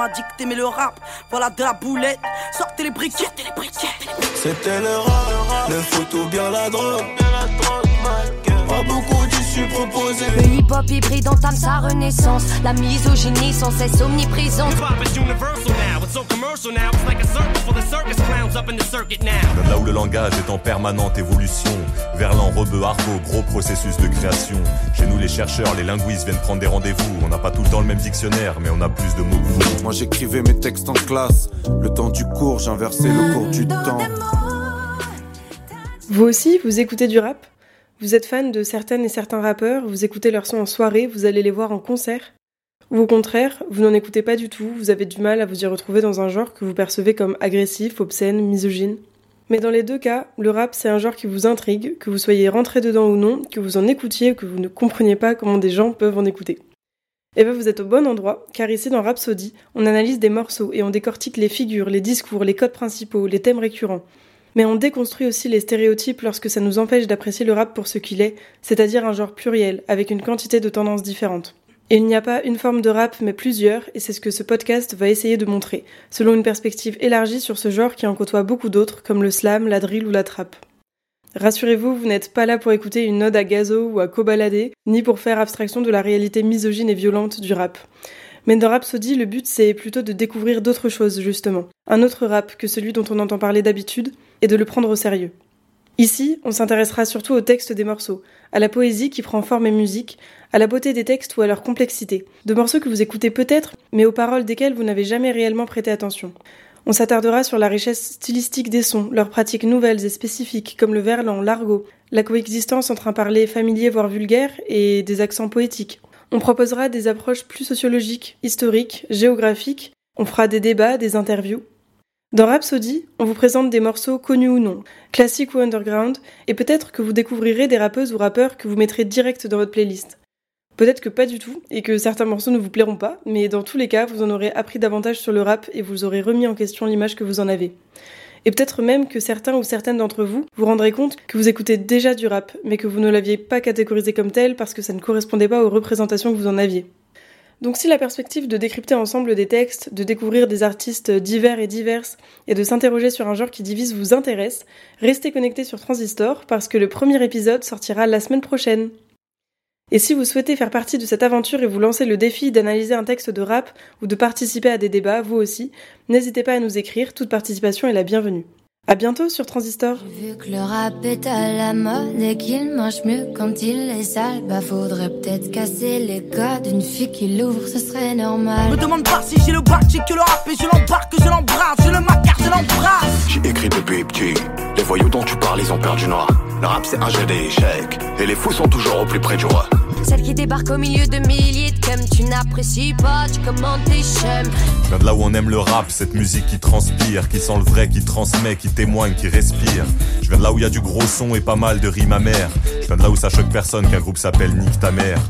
m'a dit que t'aimais le rap. Voilà de la boulette, sortez les briquettes, les briquettes. C'était le rap, le foot ou bien la drogue. Pas beaucoup d'issues proposées. Le hip-hop hybride entame sa renaissance. La misogynie sans cesse omniprésente. Là où le langage est en permanente évolution, Verlan, rebeu, argot, gros processus de création. Chez nous, les chercheurs, les linguistes viennent prendre des rendez-vous. On n'a pas tout le temps le même dictionnaire, mais on a plus de mots que vous. Moi j'écrivais mes textes en classe. Le temps du cours, j'inversais le cours du temps. Vous aussi, vous écoutez du rap? Vous êtes fan de certaines et certains rappeurs, vous écoutez leurs sons en soirée, vous allez les voir en concert Ou au contraire, vous n'en écoutez pas du tout, vous avez du mal à vous y retrouver dans un genre que vous percevez comme agressif, obscène, misogyne Mais dans les deux cas, le rap c'est un genre qui vous intrigue, que vous soyez rentré dedans ou non, que vous en écoutiez ou que vous ne compreniez pas comment des gens peuvent en écouter. Et bien vous êtes au bon endroit, car ici dans Rhapsody, on analyse des morceaux et on décortique les figures, les discours, les codes principaux, les thèmes récurrents. Mais on déconstruit aussi les stéréotypes lorsque ça nous empêche d'apprécier le rap pour ce qu'il est, c'est-à-dire un genre pluriel, avec une quantité de tendances différentes. Et il n'y a pas une forme de rap, mais plusieurs, et c'est ce que ce podcast va essayer de montrer, selon une perspective élargie sur ce genre qui en côtoie beaucoup d'autres, comme le slam, la drill ou la trap. Rassurez-vous, vous n'êtes pas là pour écouter une ode à Gazo ou à Kobalade, ni pour faire abstraction de la réalité misogyne et violente du rap. Mais dans Rhapsody, le but c'est plutôt de découvrir d'autres choses, justement. Un autre rap que celui dont on entend parler d'habitude, et de le prendre au sérieux. Ici, on s'intéressera surtout au texte des morceaux, à la poésie qui prend forme et musique, à la beauté des textes ou à leur complexité. De morceaux que vous écoutez peut-être, mais aux paroles desquels vous n'avez jamais réellement prêté attention. On s'attardera sur la richesse stylistique des sons, leurs pratiques nouvelles et spécifiques, comme le verlan, l'argot, la coexistence entre un parler familier voire vulgaire et des accents poétiques. On proposera des approches plus sociologiques, historiques, géographiques, on fera des débats, des interviews. Dans Rhapsody, on vous présente des morceaux connus ou non, classiques ou underground, et peut-être que vous découvrirez des rappeuses ou rappeurs que vous mettrez direct dans votre playlist. Peut-être que pas du tout, et que certains morceaux ne vous plairont pas, mais dans tous les cas, vous en aurez appris davantage sur le rap et vous aurez remis en question l'image que vous en avez. Et peut-être même que certains ou certaines d'entre vous vous rendrez compte que vous écoutez déjà du rap, mais que vous ne l'aviez pas catégorisé comme tel parce que ça ne correspondait pas aux représentations que vous en aviez. Donc si la perspective de décrypter ensemble des textes, de découvrir des artistes divers et diverses, et de s'interroger sur un genre qui divise vous intéresse, restez connectés sur Transistor parce que le premier épisode sortira la semaine prochaine. Et si vous souhaitez faire partie de cette aventure et vous lancer le défi d'analyser un texte de rap ou de participer à des débats, vous aussi, n'hésitez pas à nous écrire, toute participation est la bienvenue. À bientôt sur Transistor. Vu que le rap est à la mode et qu'il marche mieux quand il est sale, bah faudrait peut-être casser les codes d'une fille qui l'ouvre, ce serait normal. Me demande pas si j'ai le bac, j'ai que le rap et je l'embarque, je l'embrasse, je le macar, je l'embrasse. J'ai écrit depuis petit. Les voyous dont tu parles, ils ont perdu noir. Le rap, c'est un jeu d'échecs. Et les fous sont toujours au plus près du roi. Celle qui débarque au milieu de milliers de thèmes, tu n'apprécies pas, tu commandes tes chèmes. Je viens de là où on aime le rap, cette musique qui transpire, qui sent le vrai, qui transmet, qui témoigne, qui respire. Je viens de là où il y a du gros son et pas mal de rimes amères. Je viens de là où ça choque personne qu'un groupe s'appelle Nique ta mère.